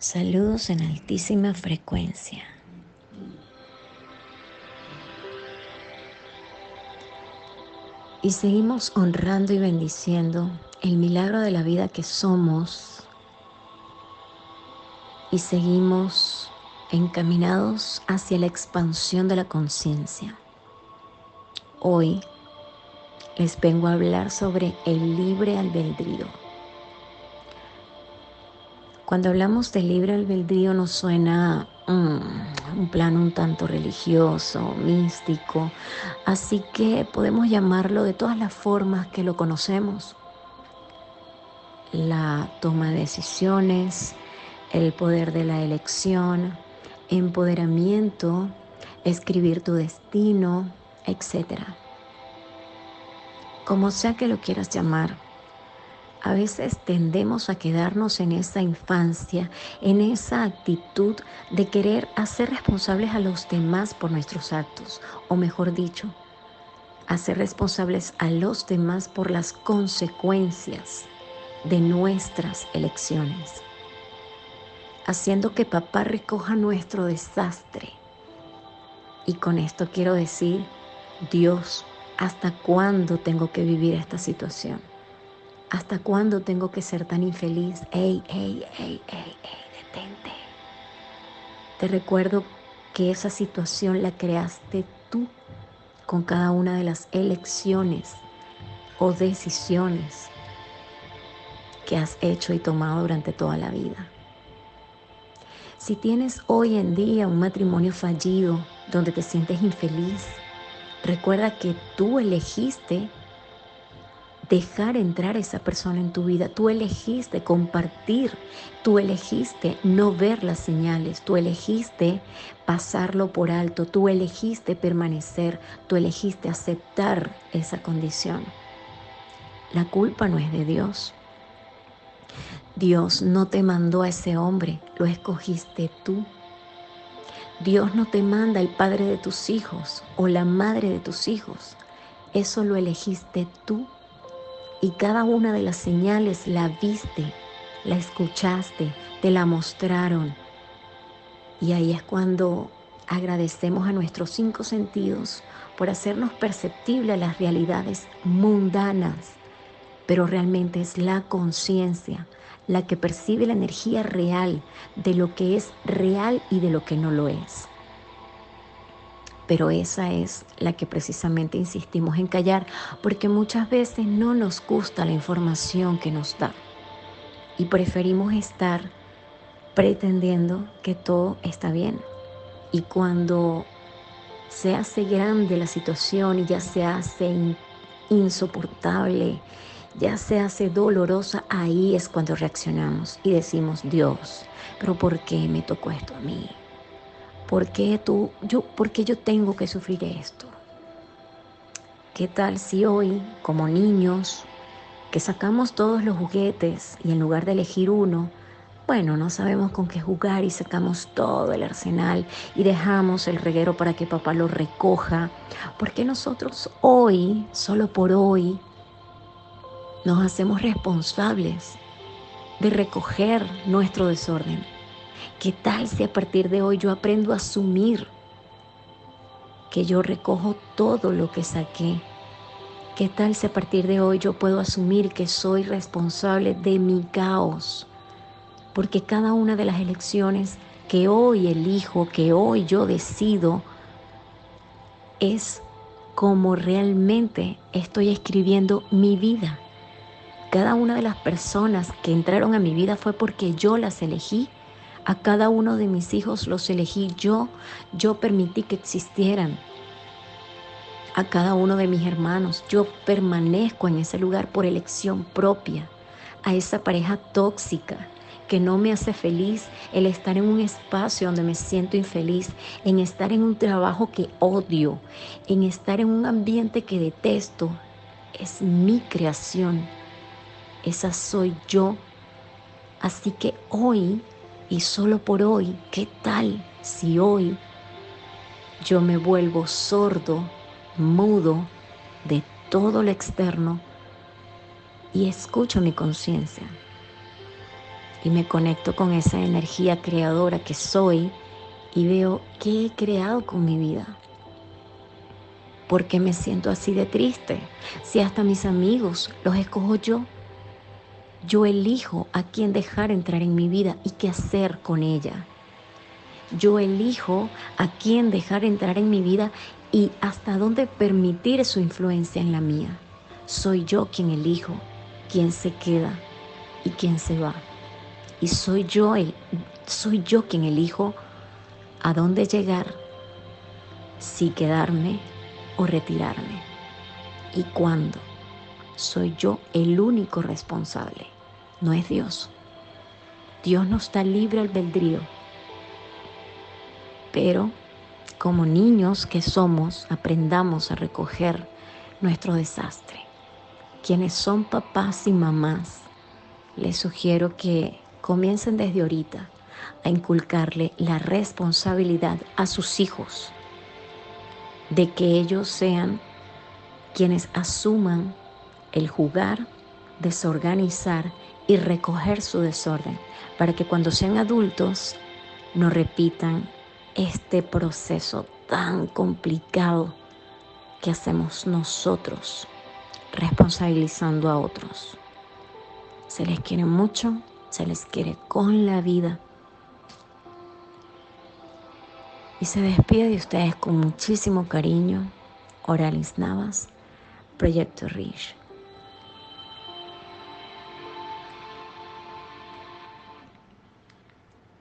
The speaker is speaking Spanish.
Saludos en altísima frecuencia. Y seguimos honrando y bendiciendo el milagro de la vida que somos. Y seguimos encaminados hacia la expansión de la conciencia. Hoy les vengo a hablar sobre el libre albedrío. Cuando hablamos de libre albedrío nos suena mm, un plan un tanto religioso, místico, así que podemos llamarlo de todas las formas que lo conocemos. La toma de decisiones, el poder de la elección, empoderamiento, escribir tu destino, etc. Como sea que lo quieras llamar, a veces tendemos a quedarnos en esa infancia, en esa actitud de querer hacer responsables a los demás por nuestros actos, o mejor dicho, hacer responsables a los demás por las consecuencias de nuestras elecciones, haciendo que papá recoja nuestro desastre. Y con esto quiero decir, Dios, ¿hasta cuándo tengo que vivir esta situación? ¿Hasta cuándo tengo que ser tan infeliz? Ey, ey, ey, ey, ey, detente. Te recuerdo que esa situación la creaste tú con cada una de las elecciones o decisiones que has hecho y tomado durante toda la vida. Si tienes hoy en día un matrimonio fallido donde te sientes infeliz, recuerda que tú elegiste dejar entrar a esa persona en tu vida. Tú elegiste compartir, tú elegiste no ver las señales, tú elegiste pasarlo por alto, tú elegiste permanecer, tú elegiste aceptar esa condición. La culpa no es de Dios. Dios no te mandó a ese hombre, lo escogiste tú. Dios no te manda el padre de tus hijos o la madre de tus hijos. Eso lo elegiste tú y cada una de las señales la viste, la escuchaste, te la mostraron. Y ahí es cuando agradecemos a nuestros cinco sentidos por hacernos perceptible a las realidades mundanas, pero realmente es la conciencia la que percibe la energía real de lo que es real y de lo que no lo es pero esa es la que precisamente insistimos en callar porque muchas veces no nos gusta la información que nos da y preferimos estar pretendiendo que todo está bien. Y cuando se hace grande la situación y ya se hace insoportable, ya se hace dolorosa, ahí es cuando reaccionamos y decimos, Dios, pero ¿por qué me tocó esto a mí? ¿Por qué tú, yo, por qué yo tengo que sufrir esto? ¿Qué tal si hoy, como niños, que sacamos todos los juguetes y en lugar de elegir uno, bueno, no sabemos con qué jugar y sacamos todo el arsenal y dejamos el reguero para que papá lo recoja? ¿Por qué nosotros hoy, solo por hoy, nos hacemos responsables de recoger nuestro desorden? ¿Qué tal si a partir de hoy yo aprendo a asumir que yo recojo todo lo que saqué? ¿Qué tal si a partir de hoy yo puedo asumir que soy responsable de mi caos? Porque cada una de las elecciones que hoy elijo, que hoy yo decido, es como realmente estoy escribiendo mi vida. Cada una de las personas que entraron a mi vida fue porque yo las elegí a cada uno de mis hijos los elegí yo, yo permití que existieran. A cada uno de mis hermanos, yo permanezco en ese lugar por elección propia. A esa pareja tóxica que no me hace feliz, el estar en un espacio donde me siento infeliz, en estar en un trabajo que odio, en estar en un ambiente que detesto, es mi creación. Esa soy yo. Así que hoy y solo por hoy, ¿qué tal si hoy yo me vuelvo sordo, mudo de todo lo externo y escucho mi conciencia? y me conecto con esa energía creadora que soy y veo qué he creado con mi vida. ¿Por qué me siento así de triste? Si hasta mis amigos los escojo yo. Yo elijo a quién dejar entrar en mi vida y qué hacer con ella. Yo elijo a quién dejar entrar en mi vida y hasta dónde permitir su influencia en la mía. Soy yo quien elijo quién se queda y quién se va. Y soy yo, el, soy yo quien elijo a dónde llegar, si quedarme o retirarme. ¿Y cuándo? Soy yo el único responsable, no es Dios. Dios nos está libre albedrío. Pero como niños que somos, aprendamos a recoger nuestro desastre. Quienes son papás y mamás, les sugiero que comiencen desde ahorita a inculcarle la responsabilidad a sus hijos de que ellos sean quienes asuman el jugar, desorganizar y recoger su desorden, para que cuando sean adultos no repitan este proceso tan complicado que hacemos nosotros responsabilizando a otros. Se les quiere mucho, se les quiere con la vida y se despide de ustedes con muchísimo cariño. Oralis Navas, Proyecto Rich.